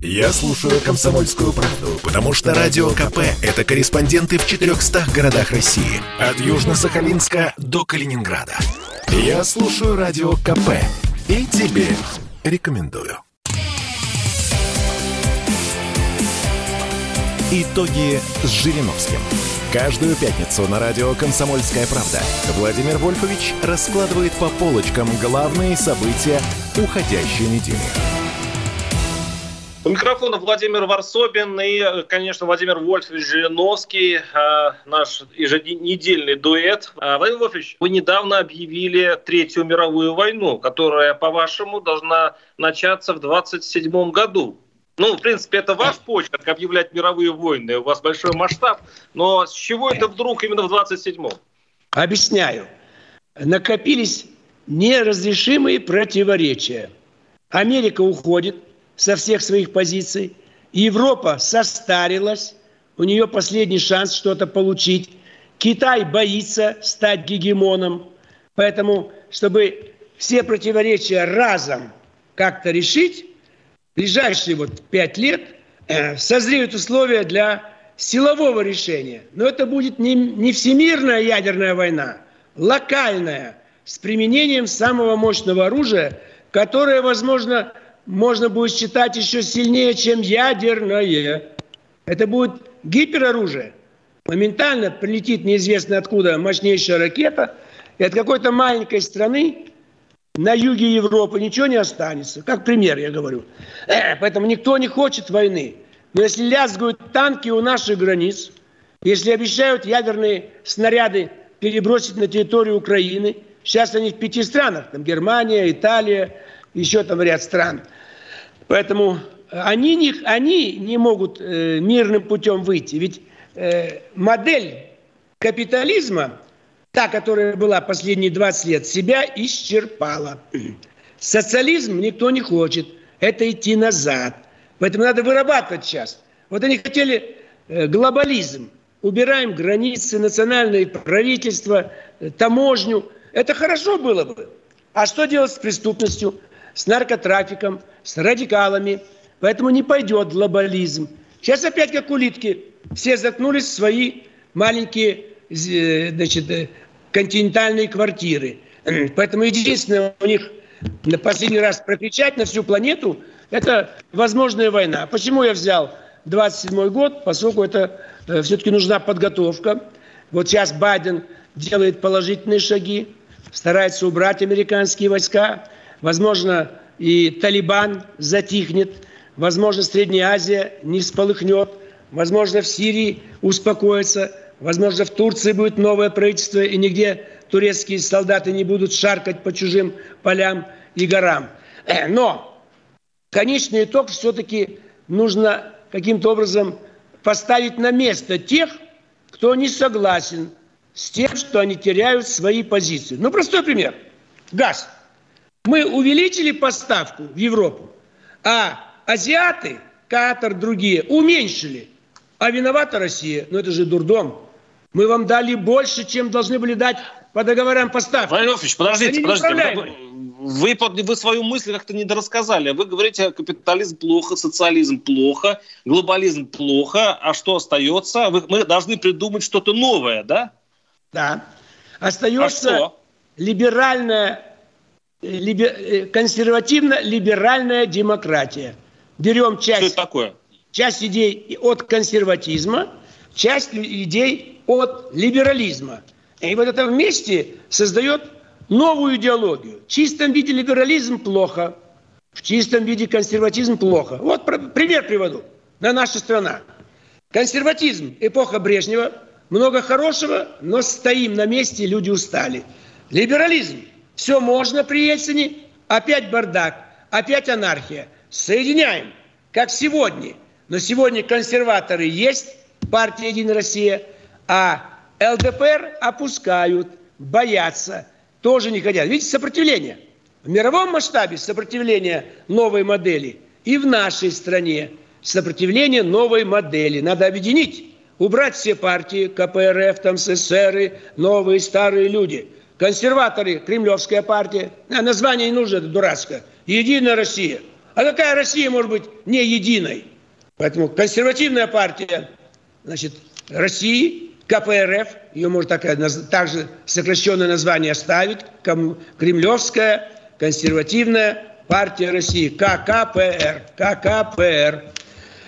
Я слушаю «Комсомольскую правду», потому что «Радио КП» — это корреспонденты в 400 городах России. От Южно-Сахалинска до Калининграда. Я слушаю «Радио КП» и тебе рекомендую. Итоги с Жириновским. Каждую пятницу на радио «Комсомольская правда» Владимир Вольфович раскладывает по полочкам главные события уходящей недели. Микрофона Владимир Варсобин и, конечно, Владимир Вольфович Жириновский, э, наш еженедельный дуэт. Э, Владимир Вольфович, вы недавно объявили Третью мировую войну, которая, по-вашему, должна начаться в 27 году. Ну, в принципе, это ваш почерк объявлять мировые войны, у вас большой масштаб, но с чего это вдруг именно в 27-м? Объясняю. Накопились неразрешимые противоречия. Америка уходит со всех своих позиций, Европа состарилась, у нее последний шанс что-то получить. Китай боится стать гегемоном, поэтому, чтобы все противоречия разом как-то решить, ближайшие вот пять лет э, созреют условия для силового решения. Но это будет не, не всемирная ядерная война, локальная, с применением самого мощного оружия, которое, возможно, можно будет считать еще сильнее, чем ядерное. Это будет гипероружие. Моментально прилетит неизвестно откуда мощнейшая ракета, и от какой-то маленькой страны на юге Европы ничего не останется. Как пример, я говорю. Э, поэтому никто не хочет войны. Но если лязгают танки у наших границ, если обещают ядерные снаряды перебросить на территорию Украины, сейчас они в пяти странах, там Германия, Италия, еще там ряд стран. Поэтому они не, они не могут э, мирным путем выйти. Ведь э, модель капитализма та, которая была последние 20 лет, себя исчерпала. Социализм никто не хочет. Это идти назад. Поэтому надо вырабатывать сейчас. Вот они хотели э, глобализм. Убираем границы, национальное правительство, э, таможню. Это хорошо было бы. А что делать с преступностью, с наркотрафиком, с радикалами? Поэтому не пойдет глобализм. Сейчас опять как улитки. Все заткнулись в свои маленькие Э, значит, э, континентальные квартиры. Поэтому единственное у них на последний раз прокричать на всю планету – это возможная война. Почему я взял 27 год? Поскольку это э, все-таки нужна подготовка. Вот сейчас Байден делает положительные шаги, старается убрать американские войска. Возможно, и Талибан затихнет. Возможно, Средняя Азия не всполыхнет. Возможно, в Сирии успокоится. Возможно, в Турции будет новое правительство, и нигде турецкие солдаты не будут шаркать по чужим полям и горам. Но конечный итог все-таки нужно каким-то образом поставить на место тех, кто не согласен с тем, что они теряют свои позиции. Ну, простой пример. Газ. Мы увеличили поставку в Европу, а азиаты, Катар, другие уменьшили. А виновата Россия. Ну, это же дурдом. Мы вам дали больше, чем должны были дать по договорам поставки. Владимирович, подождите, подождите. Вы, вы, вы свою мысль как-то не дорассказали. Вы говорите, капитализм плохо, социализм плохо, глобализм плохо, а что остается? Вы, мы должны придумать что-то новое, да? Да. Остается а либеральная, либер, э, консервативно-либеральная демократия. Берем часть, что это такое? часть идей от консерватизма, часть идей от либерализма. И вот это вместе создает новую идеологию. В чистом виде либерализм плохо, в чистом виде консерватизм плохо. Вот пример приводу. На наша страна. Консерватизм, эпоха Брежнева, много хорошего, но стоим на месте, люди устали. Либерализм, все можно при Ельцине, опять бардак, опять анархия. Соединяем, как сегодня. Но сегодня консерваторы есть, партия «Единая Россия», а ЛДПР опускают, боятся, тоже не хотят. Видите, сопротивление. В мировом масштабе сопротивление новой модели. И в нашей стране сопротивление новой модели. Надо объединить, убрать все партии, КПРФ, там СССР, новые, старые люди. Консерваторы, Кремлевская партия. А название не нужно, это дурацкое. Единая Россия. А какая Россия может быть не единой? Поэтому консервативная партия значит, России, КПРФ, ее можно так, также сокращенное название оставить, Кремлевская консервативная партия России, ККПР, ККПР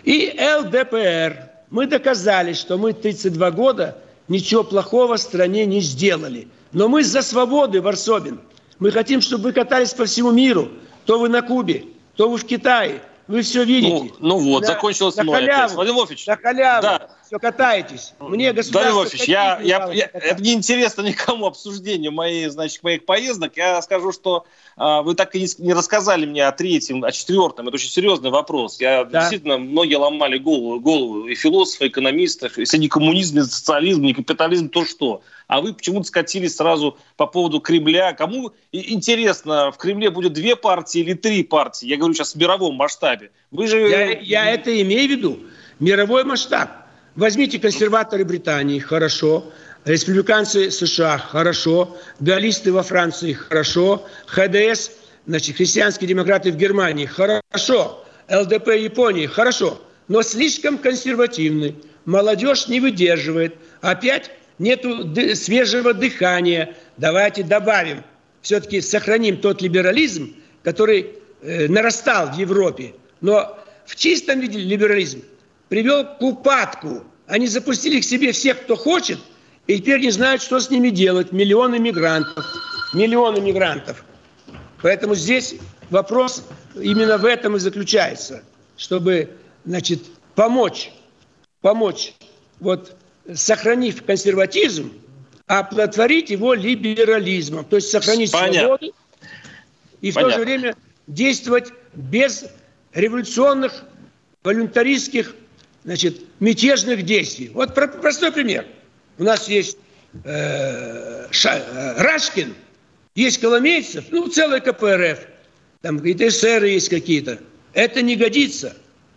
и ЛДПР. Мы доказали, что мы 32 года ничего плохого стране не сделали. Но мы за свободы, Варсобин. Мы хотим, чтобы вы катались по всему миру. То вы на Кубе, то вы в Китае. Вы все видите. Ну, ну вот, на, закончилось на мой халяву, Владимир Вольфович. На халяву. Да. Все катаетесь. Мне государство... Владимир Вольфович, я, я, я, это не интересно никому обсуждение моей, значит, моих поездок. Я скажу, что а, вы так и не, не рассказали мне о третьем, о четвертом. Это очень серьезный вопрос. Я да. действительно, многие ломали голову, голову и философы, и экономисты. Если не коммунизм, не социализм, не капитализм, то что? а вы почему-то скатились сразу по поводу Кремля. Кому интересно, в Кремле будет две партии или три партии? Я говорю сейчас в мировом масштабе. Вы же... Я, я это имею в виду. Мировой масштаб. Возьмите консерваторы Британии, хорошо. Республиканцы США, хорошо. Галлисты во Франции, хорошо. ХДС, значит, христианские демократы в Германии, хорошо. ЛДП Японии, хорошо. Но слишком консервативны. Молодежь не выдерживает. Опять нету свежего дыхания. Давайте добавим, все-таки сохраним тот либерализм, который э, нарастал в Европе. Но в чистом виде либерализм привел к упадку. Они запустили к себе всех, кто хочет, и теперь не знают, что с ними делать. Миллионы мигрантов. Миллионы мигрантов. Поэтому здесь вопрос именно в этом и заключается, чтобы значит, помочь, помочь вот сохранив консерватизм, оплодотворить его либерализмом. То есть сохранить Понятно. свободу и в Понятно. то же время действовать без революционных, волюнтаристских, значит, мятежных действий. Вот простой пример. У нас есть э, Ша, э, Рашкин, есть Коломейцев, ну, целый КПРФ, там какие-то эсеры есть какие-то. Это не годится.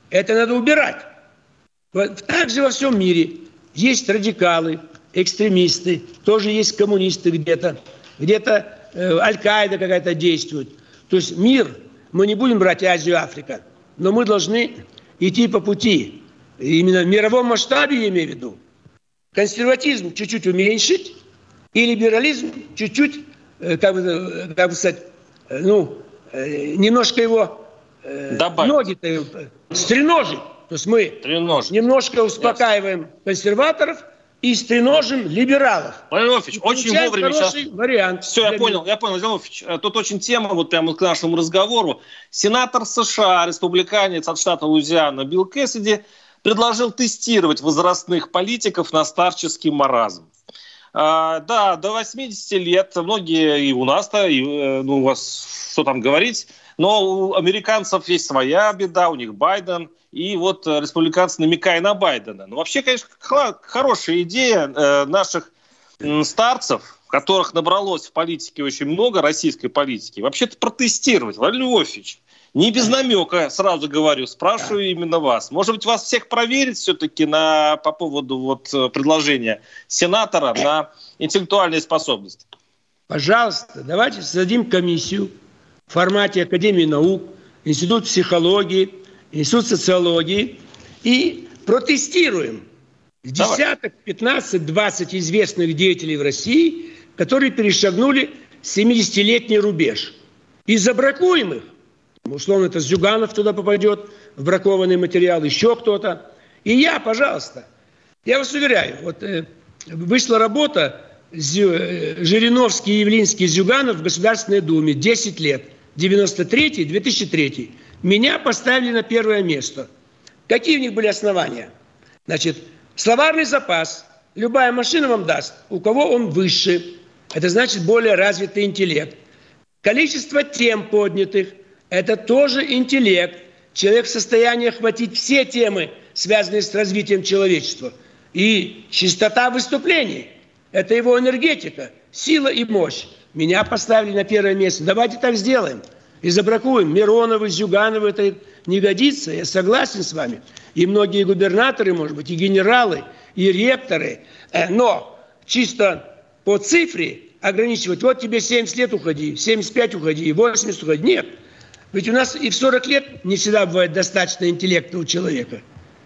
Это надо убирать. Вот, так же во всем мире. Есть радикалы, экстремисты, тоже есть коммунисты где-то, где-то э, Аль-Каида какая-то действует. То есть мир, мы не будем брать Азию, Африка, но мы должны идти по пути. Именно в мировом масштабе, я имею в виду. Консерватизм чуть-чуть уменьшить и либерализм чуть-чуть, э, как, бы, э, как бы сказать, э, ну, немножко его э, ноги-то стреножить. То есть мы Тренож. немножко успокаиваем yes. консерваторов и стреножим либералов. Владимир Вольфович, очень вовремя сейчас... вариант. Все, я понял, я понял, Владимир. Э, тут очень тема, вот прямо к нашему разговору. Сенатор США, республиканец от штата Луизиана Билл Кэссиди предложил тестировать возрастных политиков на старческий маразм. А, да, до 80 лет многие и у нас-то, и, э, ну, у вас что там говорить, но у американцев есть своя беда, у них Байден – и вот э, республиканцы намекая на Байдена. Ну, вообще, конечно, хорошая идея э, наших старцев, которых набралось в политике очень много, российской политики, вообще-то протестировать. Владимир Львович, не без намека, сразу говорю, спрашиваю именно вас. Может быть, вас всех проверить все-таки на, по поводу вот, э, предложения сенатора на интеллектуальные способности? Пожалуйста, давайте создадим комиссию в формате Академии наук, Институт психологии, Институт социологии и протестируем десяток, 15, 20 известных деятелей в России, которые перешагнули 70-летний рубеж. И забракуем их. Условно, это Зюганов туда попадет, в бракованный материал, еще кто-то. И я, пожалуйста, я вас уверяю, вот э, вышла работа Зю, э, Жириновский, Явлинский, Зюганов в Государственной Думе 10 лет, 93-2003. Меня поставили на первое место. Какие у них были основания? Значит, словарный запас. Любая машина вам даст. У кого он выше. Это значит более развитый интеллект. Количество тем поднятых. Это тоже интеллект. Человек в состоянии охватить все темы, связанные с развитием человечества. И чистота выступлений. Это его энергетика, сила и мощь. Меня поставили на первое место. Давайте так сделаем и забракуем. Мироновы, Зюгановы, это не годится, я согласен с вами. И многие губернаторы, может быть, и генералы, и ректоры. Э, но чисто по цифре ограничивать, вот тебе 70 лет уходи, 75 уходи, 80 уходи. Нет. Ведь у нас и в 40 лет не всегда бывает достаточно интеллекта у человека.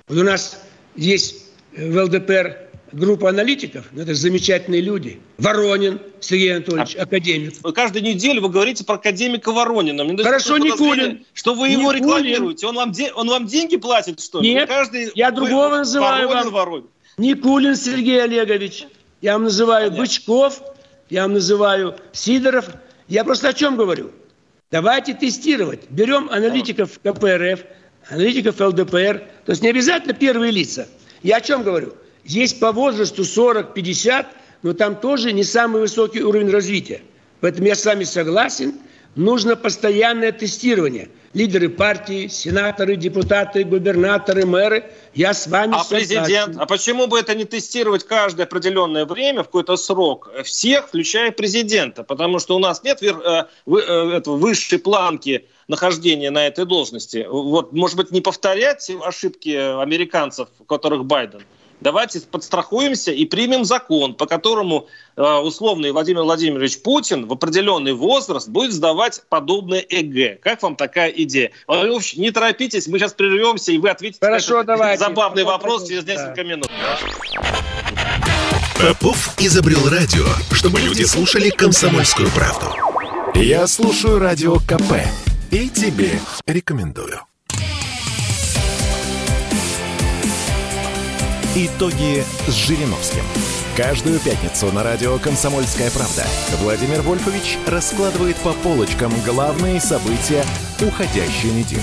Вот у нас есть в ЛДПР группа аналитиков, ну, это замечательные люди. Воронин Сергей Анатольевич, а, академик. Каждую неделю вы говорите про академика Воронина. Мне Хорошо, Никулин. Что вы его Никулин. рекламируете. Он вам, де... он вам деньги платит, что ли? Нет, Каждый... я другого вы... называю Воронин, вам. Воронин. Никулин Сергей Олегович. Я вам называю Понятно. Бычков, я вам называю Сидоров. Я просто о чем говорю? Давайте тестировать. Берем аналитиков КПРФ, аналитиков ЛДПР. То есть не обязательно первые лица. Я о чем говорю? Есть по возрасту 40-50, но там тоже не самый высокий уровень развития. Поэтому я с вами согласен, нужно постоянное тестирование. Лидеры партии, сенаторы, депутаты, губернаторы, мэры. Я с вами а согласен. президент? А почему бы это не тестировать каждое определенное время, в какой-то срок, всех, включая президента? Потому что у нас нет э, э, этого высшей планки нахождения на этой должности. Вот, может быть, не повторять ошибки американцев, которых Байден – давайте подстрахуемся и примем закон, по которому э, условный Владимир Владимирович Путин в определенный возраст будет сдавать подобное ЭГ. Как вам такая идея? Вообще, не торопитесь, мы сейчас прервемся, и вы ответите Хорошо, на этот забавный вопрос через несколько да. минут. Попов изобрел радио, чтобы люди слушали комсомольскую правду. Я слушаю радио КП и тебе рекомендую. Итоги с Жириновским. Каждую пятницу на радио «Комсомольская правда» Владимир Вольфович раскладывает по полочкам главные события уходящей недели.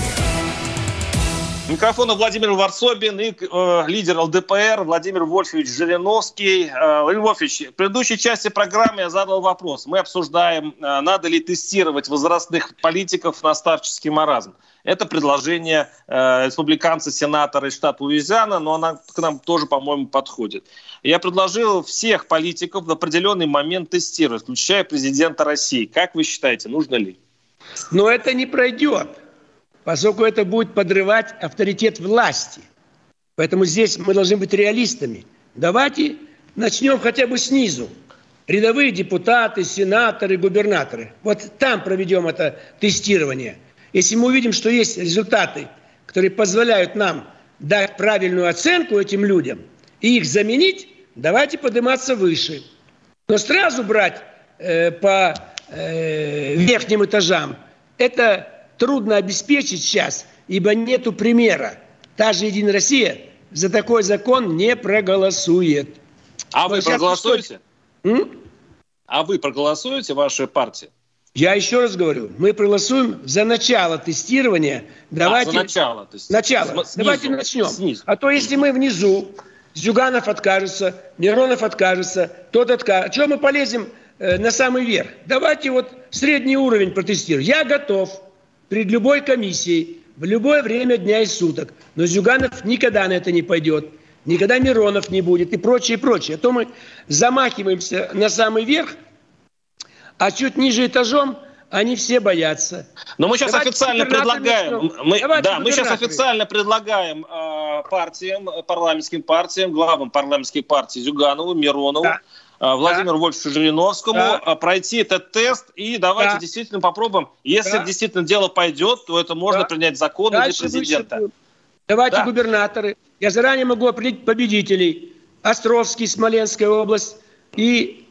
Микрофона Владимир Варсобин и э, лидер ЛДПР Владимир Вольфович Жириновский. Э, Владимир Вольфович, в предыдущей части программы я задал вопрос. Мы обсуждаем, э, надо ли тестировать возрастных политиков на старческий маразм. Это предложение э, республиканца, сенатора из штата Луизиана, но она к нам тоже, по-моему, подходит. Я предложил всех политиков в определенный момент тестировать, включая президента России. Как вы считаете, нужно ли? Но это не пройдет, поскольку это будет подрывать авторитет власти. Поэтому здесь мы должны быть реалистами. Давайте начнем хотя бы снизу. Рядовые депутаты, сенаторы, губернаторы. Вот там проведем это тестирование – если мы увидим, что есть результаты, которые позволяют нам дать правильную оценку этим людям и их заменить, давайте подниматься выше. Но сразу брать э, по э, верхним этажам, это трудно обеспечить сейчас, ибо нету примера. Та же «Единая Россия» за такой закон не проголосует. А Но вы проголосуете? М? А вы проголосуете, ваша партия? Я еще раз говорю, мы проголосуем за начало тестирования. Давайте... А, за начало. То есть начало. Снизу, Давайте начнем. Снизу. А то если мы внизу, Зюганов откажется, Миронов откажется, тот откажется. Чего мы полезем э, на самый верх? Давайте вот средний уровень протестируем. Я готов перед любой комиссией в любое время дня и суток. Но Зюганов никогда на это не пойдет. Никогда Миронов не будет и прочее, и прочее. А то мы замахиваемся на самый верх – а чуть ниже этажом они все боятся. Но мы сейчас Давайте официально предлагаем, мы, да, мы сейчас официально предлагаем э, партиям, парламентским партиям, главам парламентской партии Зюганову, Миронову, да. э, Владимиру да. Вольфовичу Жириновскому да. пройти этот тест и давайте да. действительно попробуем. Если да. действительно дело пойдет, то это можно да. принять закон для президента. Давайте да. губернаторы. Я заранее могу определить победителей. Островский, Смоленская область и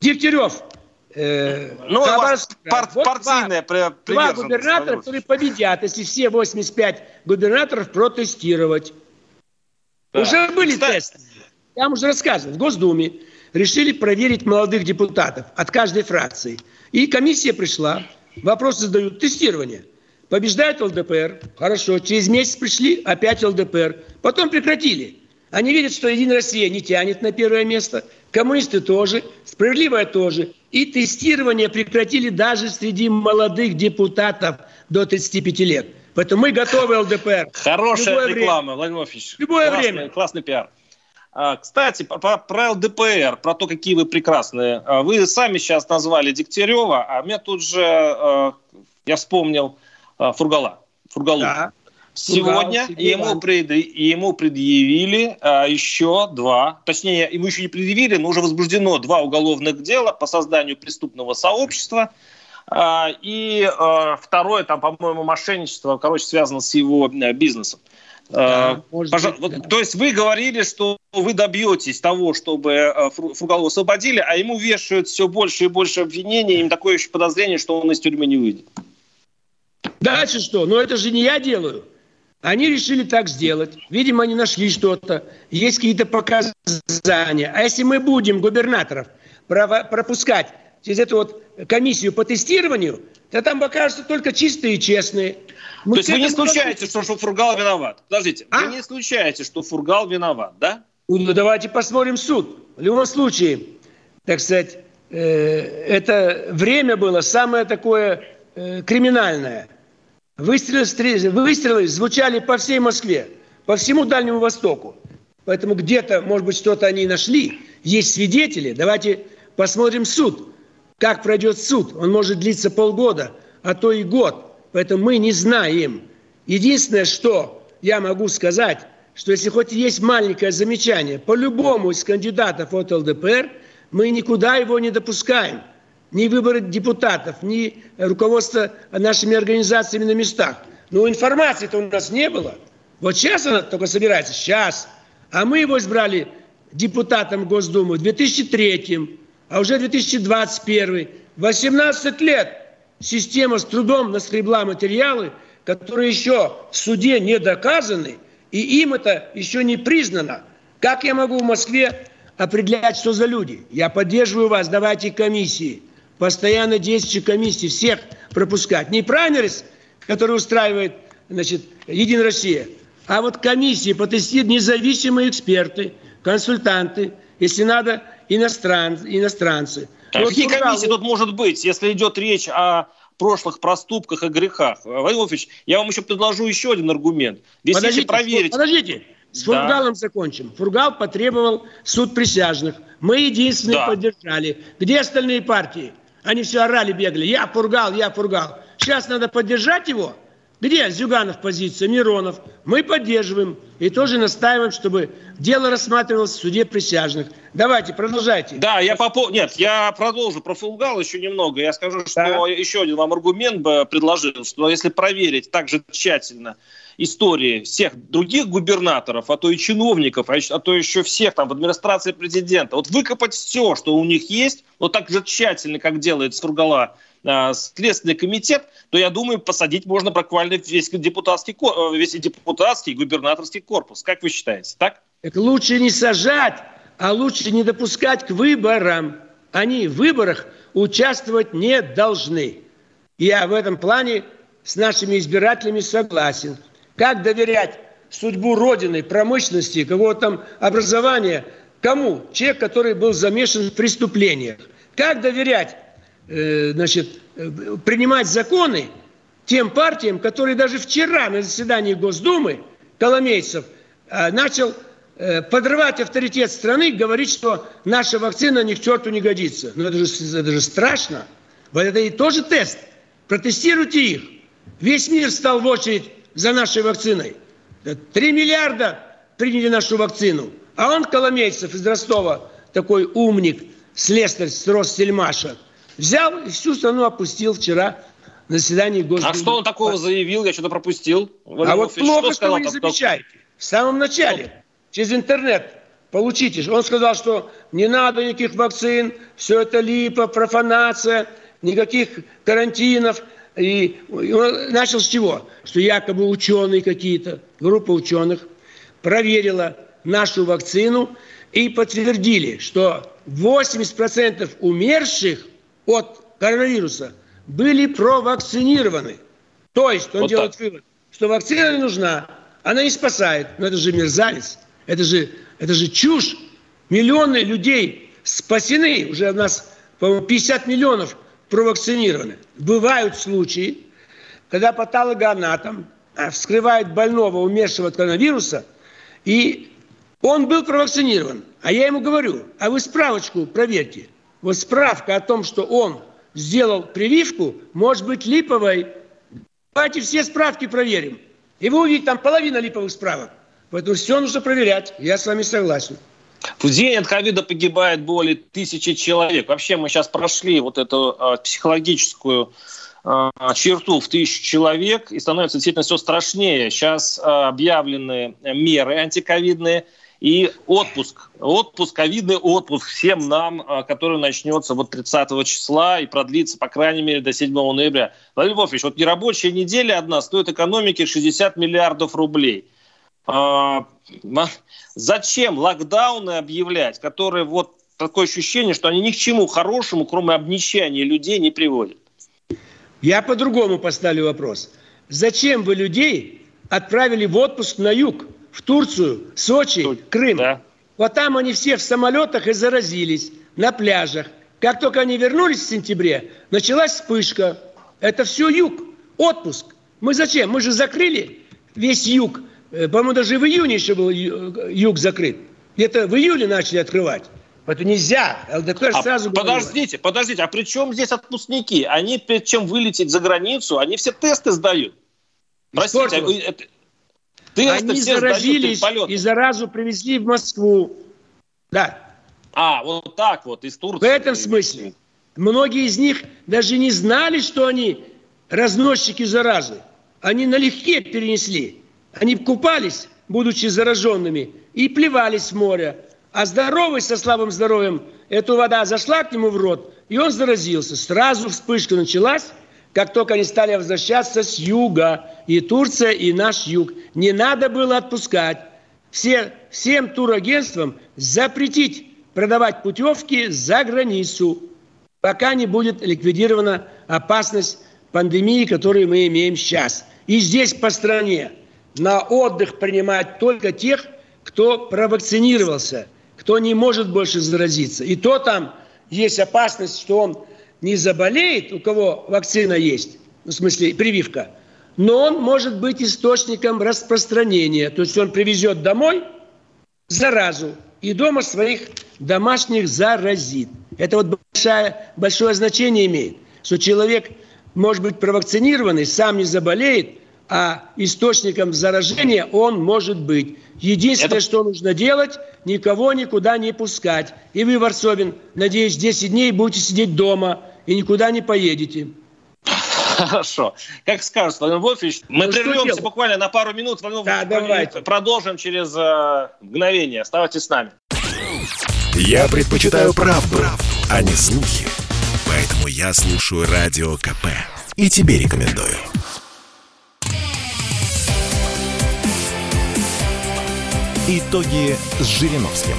Дегтярев – Э, ну, Хабаровск, пар, вот партийная два, два губернатора, которые победят, если все 85 губернаторов протестировать. Да. Уже были Кстати... тесты. Я вам уже рассказывал. В Госдуме решили проверить молодых депутатов от каждой фракции. И комиссия пришла, вопросы задают, тестирование. Побеждает ЛДПР, хорошо, через месяц пришли, опять ЛДПР. Потом прекратили. Они видят, что Единая Россия не тянет на первое место, коммунисты тоже, справедливая тоже. И тестирование прекратили даже среди молодых депутатов до 35 лет. Поэтому мы готовы ЛДПР. Хорошая реклама, время. Владимир Владимирович. Любое классный, время. Классный пиар. А, кстати, про, про ЛДПР, про то, какие вы прекрасные. А, вы сами сейчас назвали Дегтярева, а мне тут же, а, я вспомнил, Фургала. Фургалу. Да. Сегодня ему, пред, ему предъявили а, еще два, точнее, ему еще не предъявили, но уже возбуждено два уголовных дела по созданию преступного сообщества. А, и а, второе, там, по-моему, мошенничество, короче, связано с его э, бизнесом. Да, Пожалуйста, быть, да. То есть вы говорили, что вы добьетесь того, чтобы э, Фургалова освободили, а ему вешают все больше и больше обвинений, им такое еще подозрение, что он из тюрьмы не выйдет. Дальше что? Ну это же не я делаю. Они решили так сделать. Видимо, они нашли что-то. Есть какие-то показания. А если мы будем губернаторов пропускать через эту вот комиссию по тестированию, то там покажутся только чистые и честные. Мы То есть вы не исключаете, что, что Фургал виноват? Подождите, а? вы не исключаете, что Фургал виноват, да? Ну, давайте посмотрим суд. В любом случае, так сказать, э, это время было самое такое э, криминальное. Выстрелы, выстрелы звучали по всей Москве, по всему Дальнему Востоку. Поэтому где-то, может быть, что-то они нашли. Есть свидетели. Давайте посмотрим суд. Как пройдет суд? Он может длиться полгода, а то и год. Поэтому мы не знаем. Единственное, что я могу сказать, что если хоть есть маленькое замечание по любому из кандидатов от ЛДПР, мы никуда его не допускаем. Ни выборы депутатов, ни руководство нашими организациями на местах. Но информации-то у нас не было. Вот сейчас она только собирается, сейчас. А мы его избрали депутатом Госдумы в 2003 а уже 2021 18 лет система с трудом наскребла материалы, которые еще в суде не доказаны, и им это еще не признано. Как я могу в Москве определять, что за люди? Я поддерживаю вас, давайте комиссии, постоянно действующие комиссии, всех пропускать. Не праймерис, который устраивает значит, Единая Россия, а вот комиссии по тестированию, независимые эксперты, консультанты, если надо, иностран, иностранцы. А вот какие комиссии тут может быть, если идет речь о прошлых проступках и грехах? Владимир Владимирович, я вам еще предложу еще один аргумент. Здесь подождите, проверить... Подождите, с да. Фургалом закончим. Фургал потребовал суд присяжных. Мы единственные да. поддержали. Где остальные партии? Они все орали, бегали. Я Фургал, я Фургал. Сейчас надо поддержать его – где Зюганов позиция, Миронов? Мы поддерживаем и тоже настаиваем, чтобы дело рассматривалось в суде присяжных. Давайте, продолжайте. Да, я по Нет, я продолжу про Фулгал еще немного. Я скажу, что да. еще один вам аргумент бы предложил, что если проверить так же тщательно истории всех других губернаторов, а то и чиновников, а, а то еще всех там в администрации президента, вот выкопать все, что у них есть, вот так же тщательно, как делает Сургала Э, Следственный комитет, то, я думаю, посадить можно буквально весь депутатский, э, весь депутатский губернаторский корпус. Как вы считаете, так? Это лучше не сажать, а лучше не допускать к выборам. Они в выборах участвовать не должны. Я в этом плане с нашими избирателями согласен. Как доверять судьбу Родины, промышленности, какого-то там образования кому? Человек, который был замешан в преступлениях. Как доверять Э, значит, э, принимать законы тем партиям, которые даже вчера на заседании Госдумы Коломейцев э, начал подрывать авторитет страны, говорить, что наша вакцина ни к черту не годится. Но это же, это же страшно. Вот это и тоже тест. Протестируйте их. Весь мир стал в очередь за нашей вакциной. Три миллиарда приняли нашу вакцину. А он, Коломейцев из Ростова, такой умник, слесарь с Ростельмаша – Взял и всю страну опустил вчера на заседании Госдумы. А что он такого заявил? Я что-то пропустил. Владимир а вот плохо, что, что вы не замечаете. В самом начале, через интернет, получите. Он сказал, что не надо никаких вакцин, все это липа, профанация, никаких карантинов. И он начал с чего? Что якобы ученые какие-то, группа ученых, проверила нашу вакцину и подтвердили, что 80% умерших от коронавируса были провакцинированы. То есть он вот делает так. вывод, что вакцина не нужна, она не спасает. Но это же мерзавец, это же, это же чушь. Миллионы людей спасены, уже у нас, по-моему, 50 миллионов провакцинированы. Бывают случаи, когда патологоанатом а, вскрывает больного, умершего от коронавируса, и он был провакцинирован. А я ему говорю, а вы справочку проверьте – вот справка о том, что он сделал прививку, может быть липовой. Давайте все справки проверим. И вы увидите, там половина липовых справок. Поэтому все нужно проверять. Я с вами согласен. В день от ковида погибает более тысячи человек. Вообще мы сейчас прошли вот эту э, психологическую э, черту в тысячу человек, и становится действительно все страшнее. Сейчас э, объявлены меры антиковидные и отпуск. Отпуск, ковидный отпуск всем нам, который начнется вот 30 числа и продлится, по крайней мере, до 7 ноября. Владимир Львович, вот нерабочая неделя одна стоит экономике 60 миллиардов рублей – а, зачем локдауны объявлять, которые вот такое ощущение, что они ни к чему хорошему, кроме обнищания людей, не приводят? Я по-другому поставлю вопрос. Зачем вы людей отправили в отпуск на юг, в Турцию, Сочи, Крым? Да. Вот там они все в самолетах и заразились, на пляжах. Как только они вернулись в сентябре, началась вспышка. Это все юг, отпуск. Мы зачем? Мы же закрыли весь юг по-моему, даже в июне еще был юг закрыт. Где-то в июле начали открывать. Это нельзя. ЛДПР а сразу Подождите, говорил. подождите. А при чем здесь отпускники? Они перед чем вылететь за границу, они все тесты сдают. Простите, а это, тесты они все заразились и заразу привезли в Москву. Да. А, вот так вот, из Турции. В этом смысле. Многие из них даже не знали, что они разносчики заразы. Они налегке перенесли. Они купались, будучи зараженными, и плевались в море. А здоровый со слабым здоровьем, эта вода зашла к нему в рот, и он заразился. Сразу вспышка началась, как только они стали возвращаться с юга. И Турция, и наш юг. Не надо было отпускать. Все, всем турагентствам запретить продавать путевки за границу, пока не будет ликвидирована опасность пандемии, которую мы имеем сейчас. И здесь по стране на отдых принимать только тех, кто провакцинировался, кто не может больше заразиться. И то там есть опасность, что он не заболеет, у кого вакцина есть, в смысле прививка, но он может быть источником распространения. То есть он привезет домой заразу и дома своих домашних заразит. Это вот большое, большое значение имеет, что человек может быть провакцинированный, сам не заболеет, а источником заражения он может быть. Единственное, Это... что нужно делать, никого никуда не пускать. И вы, Варсобин, надеюсь, 10 дней будете сидеть дома и никуда не поедете. Хорошо. Как скажешь, Владимир Вольфович, мы ну, прервемся буквально на пару минут. Владимир да, давайте. Продолжим через э, мгновение. Оставайтесь с нами. Я предпочитаю правду, правду, а не слухи. Поэтому я слушаю Радио КП. И тебе рекомендую. Итоги с Жириновским.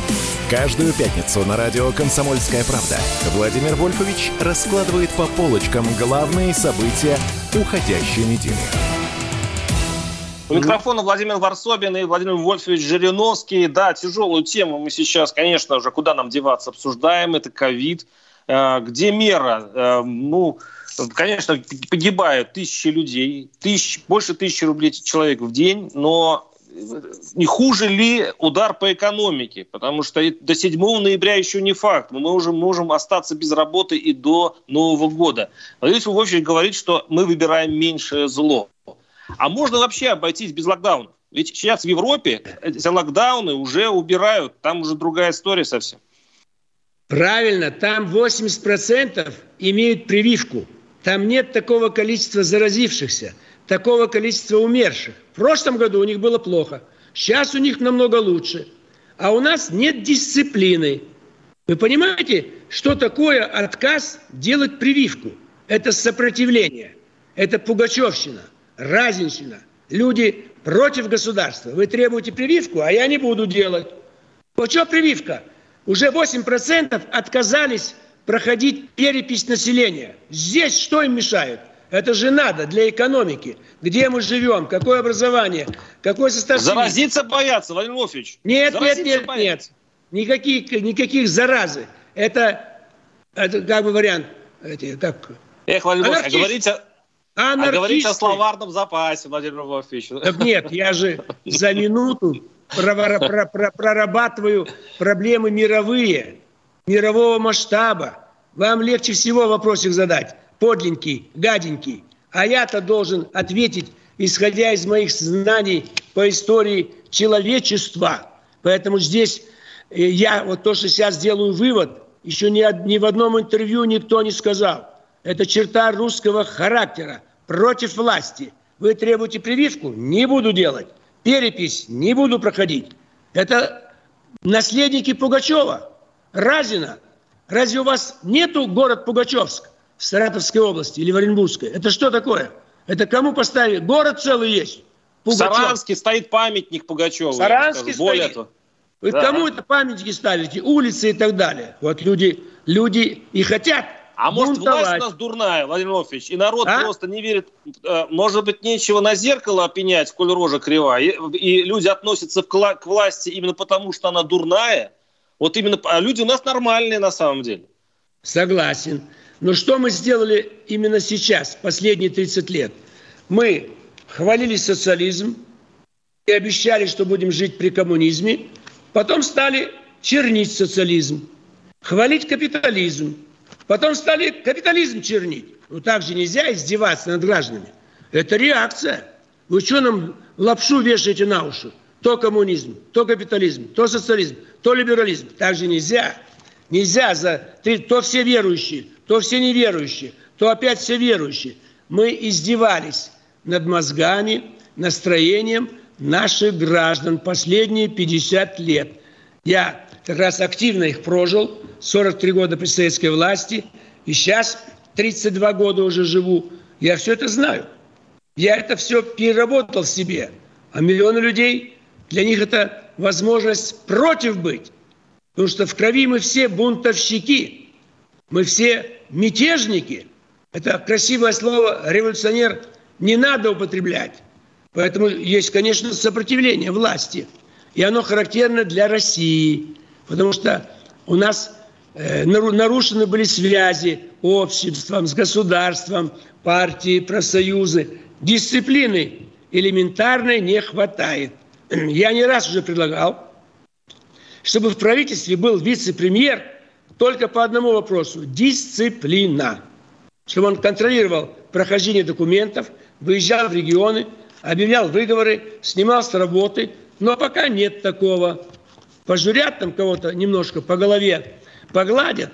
Каждую пятницу на радио «Комсомольская правда» Владимир Вольфович раскладывает по полочкам главные события уходящей недели. У микрофона Владимир Варсобин и Владимир Вольфович Жириновский. Да, тяжелую тему мы сейчас, конечно же, куда нам деваться, обсуждаем. Это ковид. Э, где мера? Э, ну, конечно, погибают тысячи людей, тысяч, больше тысячи рублей человек в день, но не хуже ли удар по экономике? Потому что до 7 ноября еще не факт. Мы уже можем остаться без работы и до Нового года. Владимир Львович говорит, что мы выбираем меньшее зло. А можно вообще обойтись без локдаунов? Ведь сейчас в Европе эти локдауны уже убирают. Там уже другая история совсем. Правильно, там 80% имеют прививку. Там нет такого количества заразившихся такого количества умерших. В прошлом году у них было плохо. Сейчас у них намного лучше. А у нас нет дисциплины. Вы понимаете, что такое отказ делать прививку? Это сопротивление. Это пугачевщина, разинщина. Люди против государства. Вы требуете прививку, а я не буду делать. Вот что прививка? Уже 8% отказались проходить перепись населения. Здесь что им мешает? Это же надо для экономики. Где мы живем, какое образование, какой состав... Заразиться боятся, Владимир Вольфович. Нет, нет, нет, боятся. нет. Никаких, никаких заразы. Это, это как бы вариант. Эти, как... Эх, Владимир Вольфович, а говорите, а говорите о словарном запасе, Владимир Вольфович. Так нет, я же за минуту прорабатываю проблемы мировые, мирового масштаба. Вам легче всего вопросик задать подленький, гаденький. А я-то должен ответить, исходя из моих знаний по истории человечества. Поэтому здесь я вот то, что сейчас делаю вывод, еще ни, ни в одном интервью никто не сказал. Это черта русского характера против власти. Вы требуете прививку? Не буду делать. Перепись? Не буду проходить. Это наследники Пугачева, Разина. Разве у вас нету город Пугачевск в Саратовской области или в Оренбургской? Это что такое? Это кому поставили? Город целый есть. Пугачев. В Саранске стоит памятник Пугачеву. Саранске стоит. Того. Вы да. кому это памятники ставите? Улицы и так далее. Вот люди, люди и хотят а может, власть у нас дурная, Владимир Владимирович, и народ а? просто не верит. Э, может быть, нечего на зеркало опенять, сколь рожа кривая, и, люди относятся к, к власти именно потому, что она дурная. Вот именно, а люди у нас нормальные на самом деле. Согласен. Но что мы сделали именно сейчас, последние 30 лет? Мы хвалили социализм и обещали, что будем жить при коммунизме, потом стали чернить социализм, хвалить капитализм, потом стали капитализм чернить. Ну так же нельзя издеваться над гражданами. Это реакция. Вы что нам лапшу вешаете на уши? То коммунизм, то капитализм, то социализм, то либерализм. Так же нельзя. Нельзя за... То все верующие, то все неверующие, то опять все верующие. Мы издевались над мозгами, настроением наших граждан последние 50 лет. Я как раз активно их прожил, 43 года при советской власти, и сейчас 32 года уже живу. Я все это знаю. Я это все переработал в себе. А миллионы людей, для них это возможность против быть. Потому что в крови мы все бунтовщики, мы все мятежники. Это красивое слово «революционер» не надо употреблять. Поэтому есть, конечно, сопротивление власти. И оно характерно для России. Потому что у нас э, нарушены были связи обществом, с государством, партии, профсоюзы. Дисциплины элементарной не хватает. Я не раз уже предлагал, чтобы в правительстве был вице-премьер только по одному вопросу – дисциплина. Чтобы он контролировал прохождение документов, выезжал в регионы, объявлял выговоры, снимал с работы, но пока нет такого. Пожурят там кого-то немножко по голове, погладят,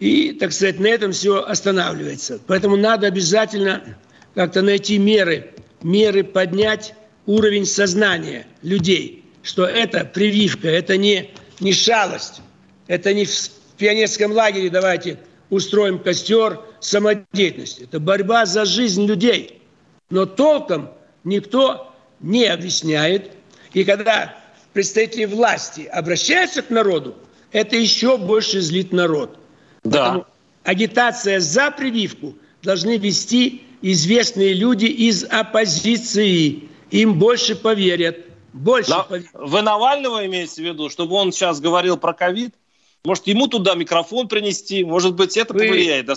и, так сказать, на этом все останавливается. Поэтому надо обязательно как-то найти меры, меры поднять уровень сознания людей, что это прививка, это не, не шалость, это не в пионерском лагере давайте устроим костер самодеятельности. Это борьба за жизнь людей. Но толком никто не объясняет. И когда представители власти обращаются к народу, это еще больше злит народ. Да. Поэтому агитация за прививку должны вести известные люди из оппозиции. Им больше поверят. Больше поверят. Вы Навального имеете в виду, чтобы он сейчас говорил про ковид? Может, ему туда микрофон принести? Может быть, это вы, повлияет?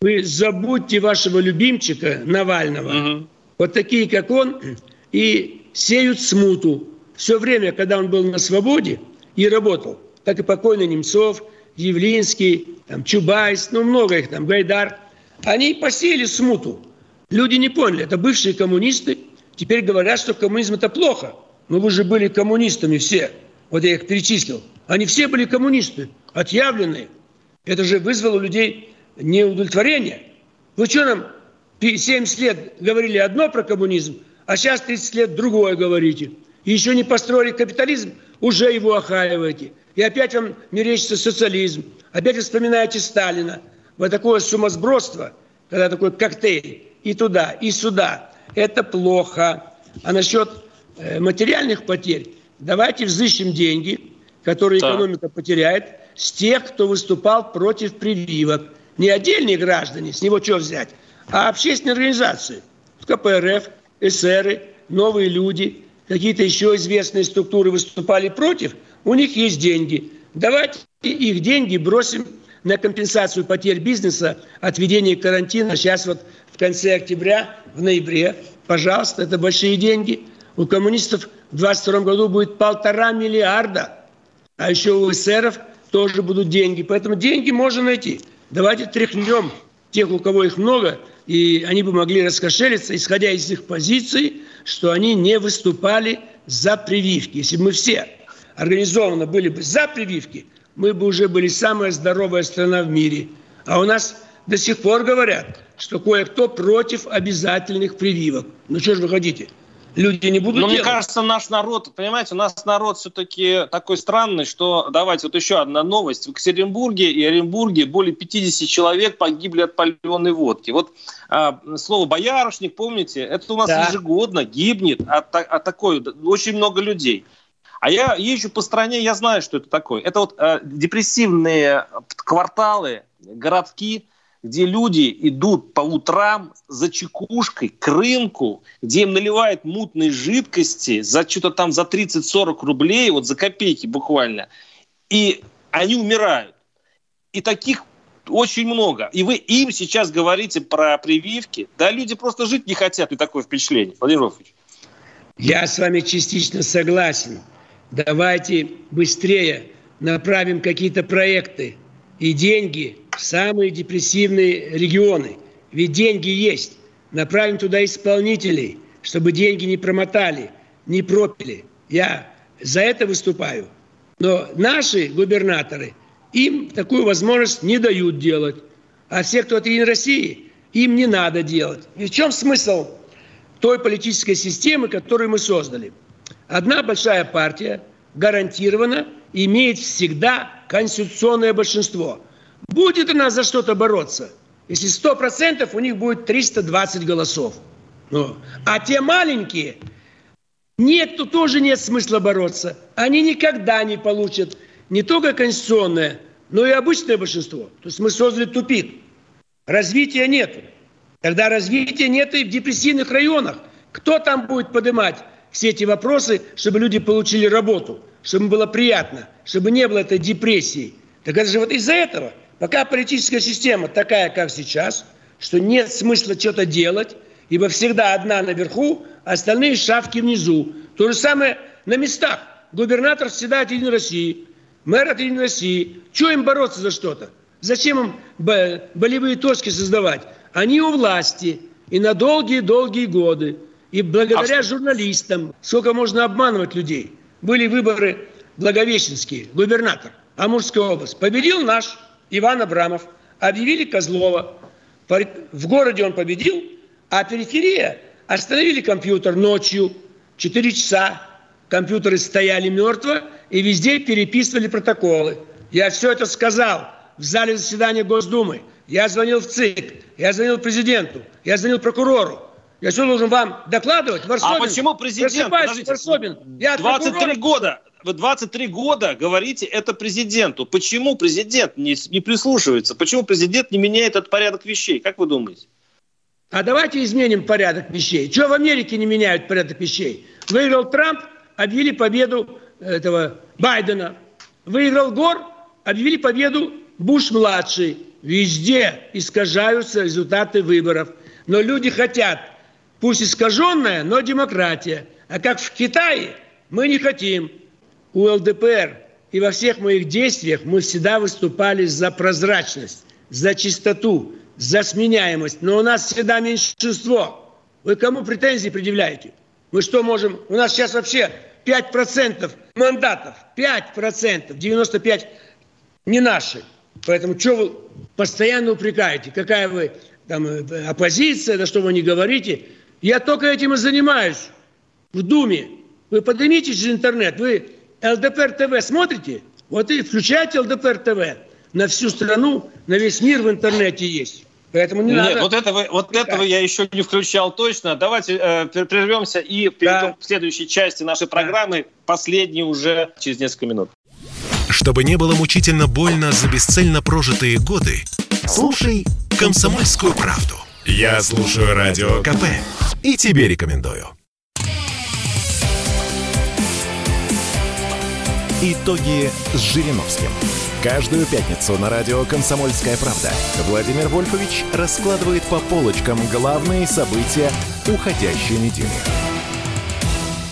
Вы забудьте вашего любимчика Навального. Угу. Вот такие, как он, и сеют смуту. Все время, когда он был на свободе и работал, так и покойный Немцов, Явлинский, там, Чубайс, ну много их там, Гайдар, они посеяли смуту. Люди не поняли, это бывшие коммунисты, теперь говорят, что коммунизм это плохо. Но вы же были коммунистами все. Вот я их перечислил. Они все были коммунисты, отъявленные. Это же вызвало у людей неудовлетворение. Вы что нам 70 лет говорили одно про коммунизм, а сейчас 30 лет другое говорите. И еще не построили капитализм, уже его охаиваете. И опять вам мерещится социализм. Опять вспоминаете Сталина. Вот такое сумасбродство, когда такой коктейль и туда, и сюда. Это плохо. А насчет э, материальных потерь, давайте взыщем деньги, которые да. экономика потеряет, с тех, кто выступал против прививок. Не отдельные граждане, с него что взять, а общественные организации. КПРФ, эсеры, новые люди, какие-то еще известные структуры выступали против, у них есть деньги. Давайте их деньги бросим на компенсацию потерь бизнеса от введения карантина. Сейчас вот в конце октября, в ноябре, пожалуйста, это большие деньги. У коммунистов в 2022 году будет полтора миллиарда, а еще у эсеров тоже будут деньги. Поэтому деньги можно найти. Давайте тряхнем тех, у кого их много, и они бы могли раскошелиться, исходя из их позиций, что они не выступали за прививки. Если бы мы все организованно были бы за прививки, мы бы уже были самая здоровая страна в мире. А у нас до сих пор говорят, что кое-кто против обязательных прививок. Ну что же вы хотите? люди не будут Но делать. мне кажется, наш народ, понимаете, у нас народ все-таки такой странный, что, давайте, вот еще одна новость. В Екатеринбурге и Оренбурге более 50 человек погибли от паленой водки. Вот а, слово «боярышник», помните, это у нас да. ежегодно гибнет от, от такой, очень много людей. А я езжу по стране, я знаю, что это такое. Это вот э, депрессивные кварталы, городки, где люди идут по утрам за чекушкой к рынку, где им наливают мутные жидкости за что-то там за 30-40 рублей, вот за копейки буквально, и они умирают. И таких очень много. И вы им сейчас говорите про прививки. Да, люди просто жить не хотят, и такое впечатление. Владимир Вольфович. Я с вами частично согласен. Давайте быстрее направим какие-то проекты и деньги в самые депрессивные регионы. Ведь деньги есть. Направим туда исполнителей, чтобы деньги не промотали, не пропили. Я за это выступаю. Но наши губернаторы им такую возможность не дают делать. А все, кто от Единой России, им не надо делать. И в чем смысл той политической системы, которую мы создали? Одна большая партия гарантированно имеет всегда конституционное большинство. Будет она за что-то бороться, если сто процентов у них будет 320 голосов. Ну, а те маленькие, нет, тоже нет смысла бороться. Они никогда не получат не только конституционное, но и обычное большинство. То есть мы создали тупик. Развития нет. Тогда развития нет и в депрессивных районах. Кто там будет поднимать все эти вопросы, чтобы люди получили работу, чтобы им было приятно, чтобы не было этой депрессии? Так это же вот из-за этого – Пока политическая система такая, как сейчас, что нет смысла что-то делать, ибо всегда одна наверху, а остальные шавки внизу. То же самое на местах. Губернатор всегда от Единой России, мэр от Единой России. Чего им бороться за что-то? Зачем им болевые точки создавать? Они у власти и на долгие-долгие годы. И благодаря а журналистам, сколько можно обманывать людей. Были выборы благовещенские, губернатор, Амурская область. Победил наш Иван Абрамов, объявили Козлова. В городе он победил, а периферия остановили компьютер ночью, 4 часа. Компьютеры стояли мертво, и везде переписывали протоколы. Я все это сказал в зале заседания Госдумы. Я звонил в ЦИК, я звонил президенту, я звонил прокурору. Я что должен вам докладывать? Варсобин, а почему президент? Варсобин. Я 23 прокурор. года вы 23 года говорите это президенту. Почему президент не, не прислушивается? Почему президент не меняет этот порядок вещей? Как вы думаете? А давайте изменим порядок вещей. Чего в Америке не меняют порядок вещей? Выиграл Трамп, объявили победу этого Байдена. Выиграл Гор, объявили победу Буш-младший. Везде искажаются результаты выборов. Но люди хотят, пусть искаженная, но демократия. А как в Китае, мы не хотим у ЛДПР и во всех моих действиях мы всегда выступали за прозрачность, за чистоту, за сменяемость. Но у нас всегда меньшинство. Вы кому претензии предъявляете? Мы что можем? У нас сейчас вообще 5% мандатов. 5%. 95% не наши. Поэтому что вы постоянно упрекаете? Какая вы там э, оппозиция, да что вы не говорите? Я только этим и занимаюсь в Думе. Вы поднимите через интернет, вы ЛДПР ТВ смотрите? Вот и включайте ЛДПР ТВ. На всю страну, на весь мир в интернете есть. Поэтому не Нет, надо. Вот этого, вот этого я еще не включал точно. Давайте э, прервемся и перейдем да. к следующей части нашей программы, да. последней уже через несколько минут. Чтобы не было мучительно больно за бесцельно прожитые годы, слушай «Комсомольскую правду». Я слушаю Радио КП и тебе рекомендую. Итоги с Жириновским. Каждую пятницу на радио «Комсомольская правда» Владимир Вольфович раскладывает по полочкам главные события уходящей недели.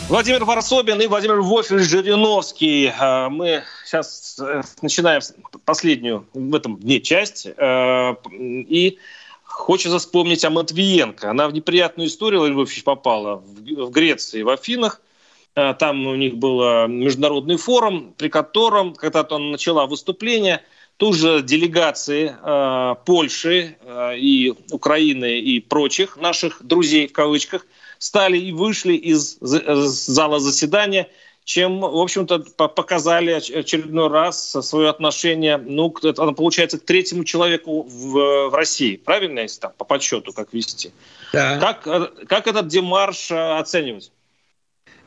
Владимир Варсобин и Владимир Вольфович Жириновский. А, мы сейчас э, начинаем последнюю в этом дне часть. Э, и хочется вспомнить о Матвиенко. Она в неприятную историю, Владимир Вольфович, попала в Греции, в Афинах Э, там у них был международный форум, при котором, когда он начала выступление, тут же делегации э, Польши э, и Украины и прочих наших друзей в кавычках стали и вышли из, из зала заседания чем, в общем-то, показали очередной раз свое отношение, ну, оно получается, к третьему человеку в, в России. Правильно, если там по подсчету как вести? Да. Как, э, как этот демарш э, оценивать?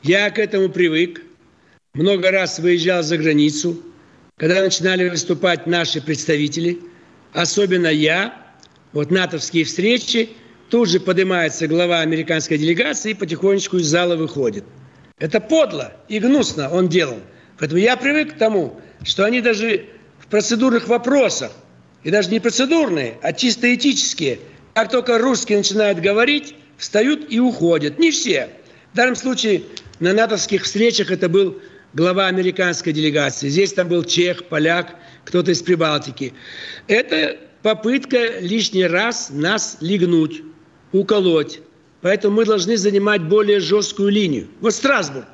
Я к этому привык. Много раз выезжал за границу. Когда начинали выступать наши представители, особенно я, вот натовские встречи, тут же поднимается глава американской делегации и потихонечку из зала выходит – это подло и гнусно он делал. Поэтому я привык к тому, что они даже в процедурных вопросах, и даже не процедурные, а чисто этические, как только русские начинают говорить, встают и уходят. Не все. В данном случае на натовских встречах это был глава американской делегации. Здесь там был чех, поляк, кто-то из Прибалтики. Это попытка лишний раз нас легнуть, уколоть. Поэтому мы должны занимать более жесткую линию. Вот Страсбург.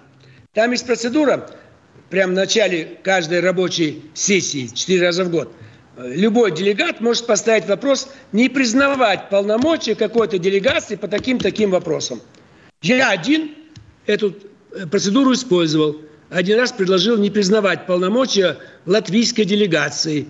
Там есть процедура, прямо в начале каждой рабочей сессии, четыре раза в год. Любой делегат может поставить вопрос, не признавать полномочия какой-то делегации по таким-таким вопросам. Я один эту э, процедуру использовал. Один раз предложил не признавать полномочия латвийской делегации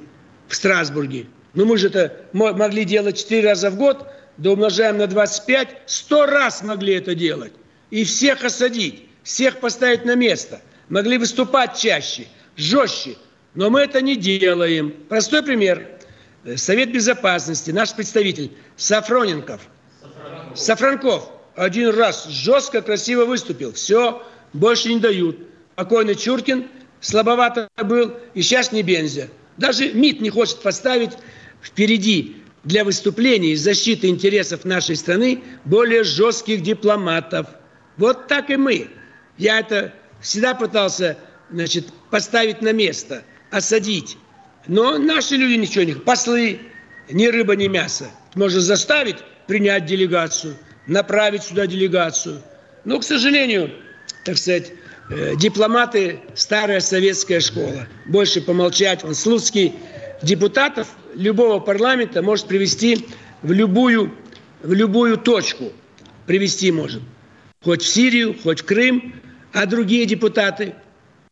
в Страсбурге. Но мы же это могли делать четыре раза в год – да умножаем на 25, сто раз могли это делать. И всех осадить, всех поставить на место. Могли выступать чаще, жестче. Но мы это не делаем. Простой пример. Совет Безопасности, наш представитель Сафроненков, Сафранков. Сафранков один раз жестко, красиво выступил. Все, больше не дают. Покойный Чуркин слабовато был, и сейчас не Бензя. Даже МИД не хочет поставить впереди для выступления и защиты интересов нашей страны более жестких дипломатов. Вот так и мы. Я это всегда пытался значит, поставить на место, осадить. Но наши люди ничего не... Послы, ни рыба, ни мясо. Можно заставить принять делегацию, направить сюда делегацию. Но, к сожалению, так сказать, э, дипломаты – старая советская школа. Больше помолчать. Он Слуцкий депутатов любого парламента может привести в любую, в любую точку. Привести может. Хоть в Сирию, хоть в Крым. А другие депутаты,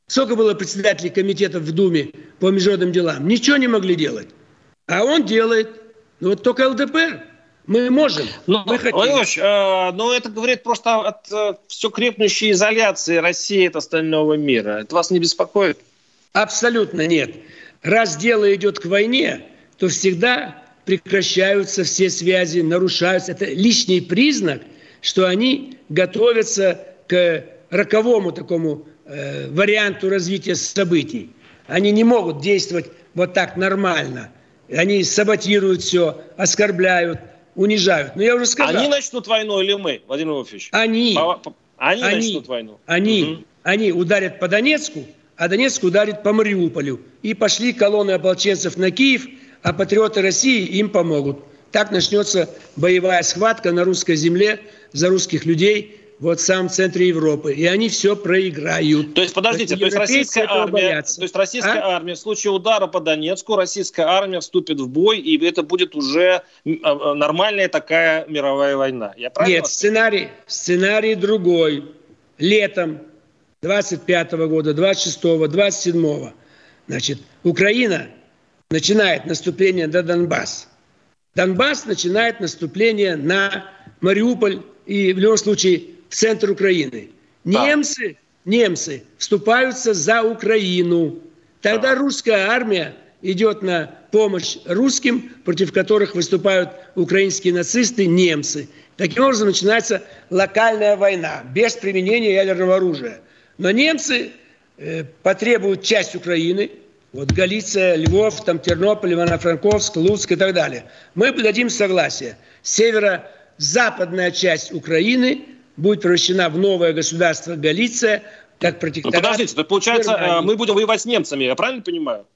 сколько было председателей комитетов в Думе по международным делам, ничего не могли делать. А он делает. Ну вот только ЛДПР. Мы можем, но, мы хотим. Владимир э, но это говорит просто от э, все крепнущей изоляции России от остального мира. Это вас не беспокоит? Абсолютно нет. Раз дело идет к войне, то всегда прекращаются все связи, нарушаются. Это лишний признак, что они готовятся к роковому такому э, варианту развития событий. Они не могут действовать вот так нормально. Они саботируют все, оскорбляют, унижают. Но я уже сказал. Они начнут войну или мы, Владимир Вольфович? Они. По, они, они начнут войну. Они, угу. они ударят по Донецку, а Донецк ударит по Мариуполю. И пошли колонны ополченцев на Киев, а патриоты России им помогут. Так начнется боевая схватка на русской земле за русских людей вот в самом центре Европы. И они все проиграют. То есть, подождите, то есть российская армия, то есть российская а? армия в случае удара по Донецку, российская армия вступит в бой, и это будет уже а, а, нормальная такая мировая война. Я Нет, сценарий, сценарий другой. Летом 25 -го года, 26-го, 27-го. Значит, Украина начинает наступление на Донбасс. Донбасс начинает наступление на Мариуполь и в любом случае в центр Украины. Немцы, немцы вступаются за Украину. Тогда русская армия идет на помощь русским, против которых выступают украинские нацисты, немцы. Таким образом начинается локальная война без применения ядерного оружия. Но немцы э, потребуют часть Украины, вот Галиция, Львов, там Тернополь, Ивано-Франковск, Луцк и так далее. Мы дадим согласие. Северо-западная часть Украины будет превращена в новое государство Галиция, как протекторат. Ну, подождите, так получается, Германии. мы будем воевать с немцами, я правильно понимаю?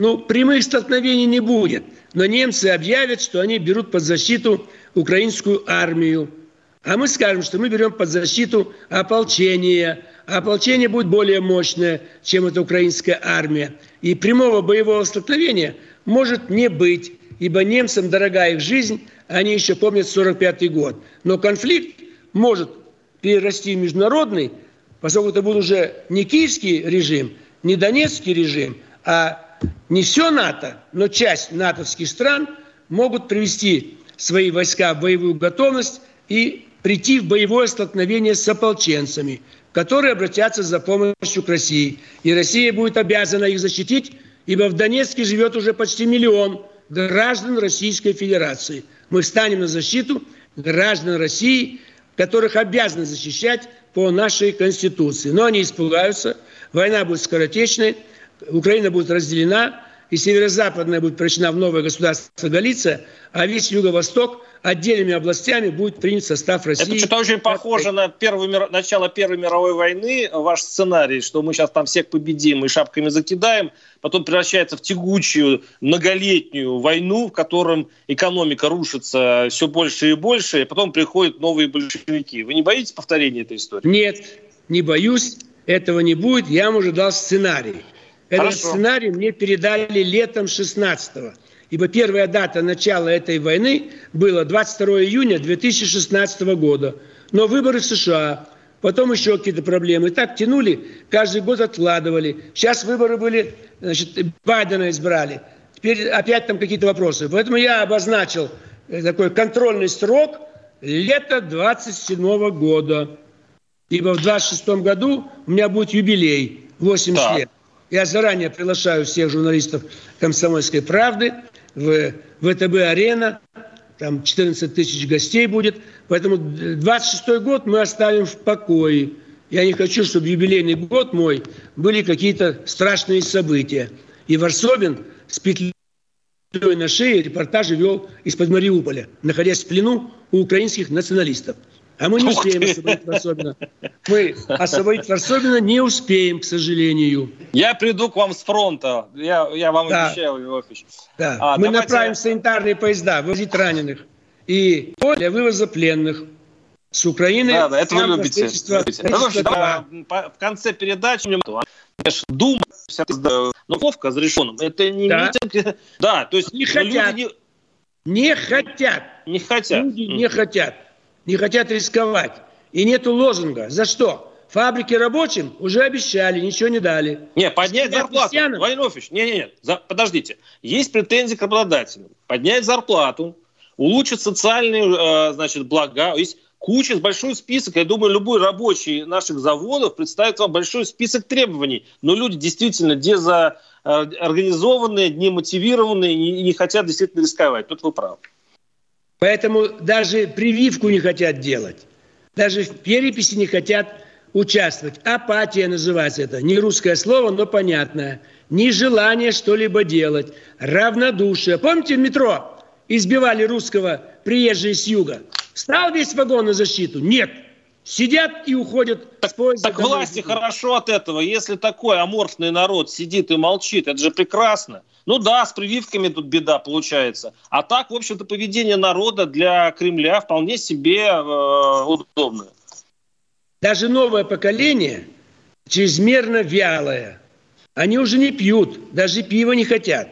Ну, прямых столкновений не будет. Но немцы объявят, что они берут под защиту украинскую армию. А мы скажем, что мы берем под защиту ополчение. А ополчение будет более мощное, чем эта украинская армия. И прямого боевого столкновения может не быть, ибо немцам дорога их жизнь, они еще помнят 45 год. Но конфликт может перерасти в международный, поскольку это будет уже не киевский режим, не донецкий режим, а не все НАТО, но часть натовских стран могут привести свои войска в боевую готовность и прийти в боевое столкновение с ополченцами, которые обратятся за помощью к России. И Россия будет обязана их защитить, ибо в Донецке живет уже почти миллион граждан Российской Федерации. Мы встанем на защиту граждан России, которых обязаны защищать по нашей Конституции. Но они испугаются, война будет скоротечной, Украина будет разделена, и северо-западная будет превращена в новое государство Галиция, а весь юго-восток отдельными областями будет принят состав России. Это что-то очень похоже на мир... начало Первой мировой войны, ваш сценарий, что мы сейчас там всех победим и шапками закидаем, потом превращается в тягучую многолетнюю войну, в котором экономика рушится все больше и больше, и потом приходят новые большевики. Вы не боитесь повторения этой истории? Нет, не боюсь, этого не будет. Я вам уже дал сценарий. Этот Хорошо. сценарий мне передали летом 16-го. Ибо первая дата начала этой войны была 22 июня 2016 года. Но выборы в США, потом еще какие-то проблемы. И так тянули, каждый год откладывали. Сейчас выборы были, значит, Байдена избрали. Теперь опять там какие-то вопросы. Поэтому я обозначил э, такой контрольный срок лето 27 года. Ибо в 26 году у меня будет юбилей, 80 да. лет. Я заранее приглашаю всех журналистов «Комсомольской правды» в ВТБ-арена. Там 14 тысяч гостей будет. Поэтому 26 год мы оставим в покое. Я не хочу, чтобы в юбилейный год мой были какие-то страшные события. И Варсобин с петлей на шее репортажи вел из-под Мариуполя, находясь в плену у украинских националистов. А мы не успеем освободить Варсобина. Мы освободить Варсобина не успеем, к сожалению. Я приду к вам с фронта. Я, я вам да. Львович. Да. А, мы давайте... направим санитарные поезда вывозить раненых. И для вывоза пленных с Украины. Да, да, это вы любите. любите. в конце передачи Дума, но ловко разрешенным. Это не да. митинг. Да, то есть не хотят. Не... не хотят. Не хотят. Люди не хотят не хотят рисковать. И нету лозунга. За что? Фабрики рабочим уже обещали, ничего не дали. Не, поднять зарплату. Владимир Владимирович, не, не, не, за, подождите. Есть претензии к работодателям. Поднять зарплату, улучшить социальные, э, значит, блага. Есть куча, большой список. Я думаю, любой рабочий наших заводов представит вам большой список требований. Но люди действительно дезорганизованные, немотивированные и не хотят действительно рисковать. Тут вы правы. Поэтому даже прививку не хотят делать. Даже в переписи не хотят участвовать. Апатия называется это. Не русское слово, но понятное. Нежелание что-либо делать. Равнодушие. Помните в метро избивали русского приезжие с юга? Стал весь вагон на защиту? Нет. Сидят и уходят так, с поезда. Так власти хорошо от этого. Если такой аморфный народ сидит и молчит, это же прекрасно. Ну да, с прививками тут беда получается. А так, в общем-то, поведение народа для Кремля вполне себе э, удобное. Даже новое поколение чрезмерно вялое. Они уже не пьют, даже пива не хотят.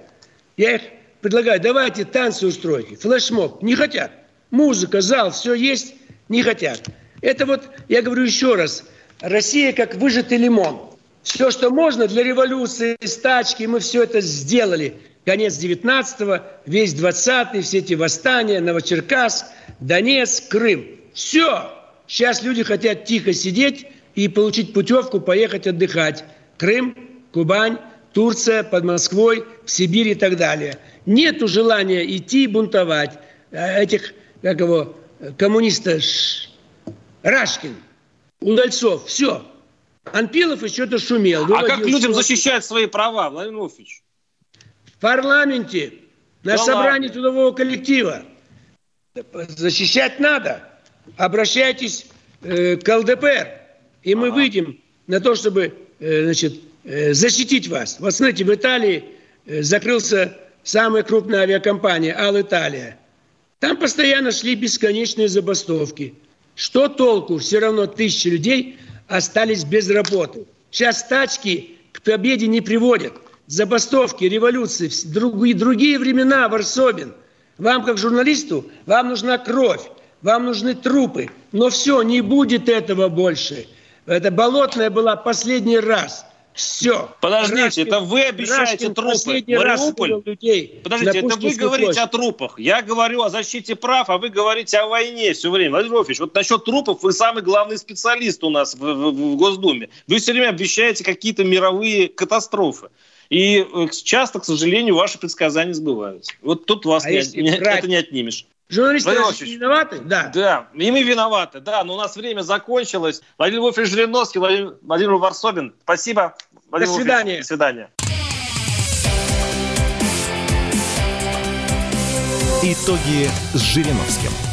Я их предлагаю, давайте танцы устройте, флешмоб. Не хотят. Музыка, зал, все есть, не хотят. Это вот, я говорю еще раз, Россия как выжатый лимон. Все, что можно для революции, стачки, мы все это сделали. Конец 19-го, весь 20-й, все эти восстания, Новочеркасск, Донецк, Крым. Все. Сейчас люди хотят тихо сидеть и получить путевку, поехать отдыхать. Крым, Кубань, Турция, под Москвой, в Сибирь и так далее. Нету желания идти и бунтовать. А этих, как его, коммуниста Рашкин, Удальцов, все. Анпилов еще-то шумел. А как людям защищать свои права, Владимир Владимирович? В парламенте, на да собрании ладно. трудового коллектива. Защищать надо. Обращайтесь э, к ЛДПР, и мы ага. выйдем на то, чтобы э, значит, э, защитить вас. Вот смотрите, в Италии э, закрылся самая крупная авиакомпания «Ал Италия». Там постоянно шли бесконечные забастовки. Что толку? Все равно тысячи людей остались без работы. Сейчас тачки к победе не приводят. Забастовки, революции, другие, другие времена, Варсобин. Вам, как журналисту, вам нужна кровь, вам нужны трупы. Но все, не будет этого больше. Это болотная была последний раз. Все. Подождите, Рашкин, это вы обещаете Рашкин трупы. Мариуполь. Людей Подождите, это вы говорите площадь. о трупах. Я говорю о защите прав, а вы говорите о войне все время. Владимир Вольфович, вот насчет трупов вы самый главный специалист у нас в, в, в Госдуме. Вы все время обещаете какие-то мировые катастрофы. И э, часто, к сожалению, ваши предсказания сбываются. Вот тут вас а не, не, брать... это не отнимешь. Журналисты виноваты? Да. Да, и мы виноваты, да, но у нас время закончилось. Владимир Вольфович Жириновский, Владимир, Владимир Варсобин, спасибо. Владимир До свидания. Вольфович, до свидания. Итоги с Жириновским.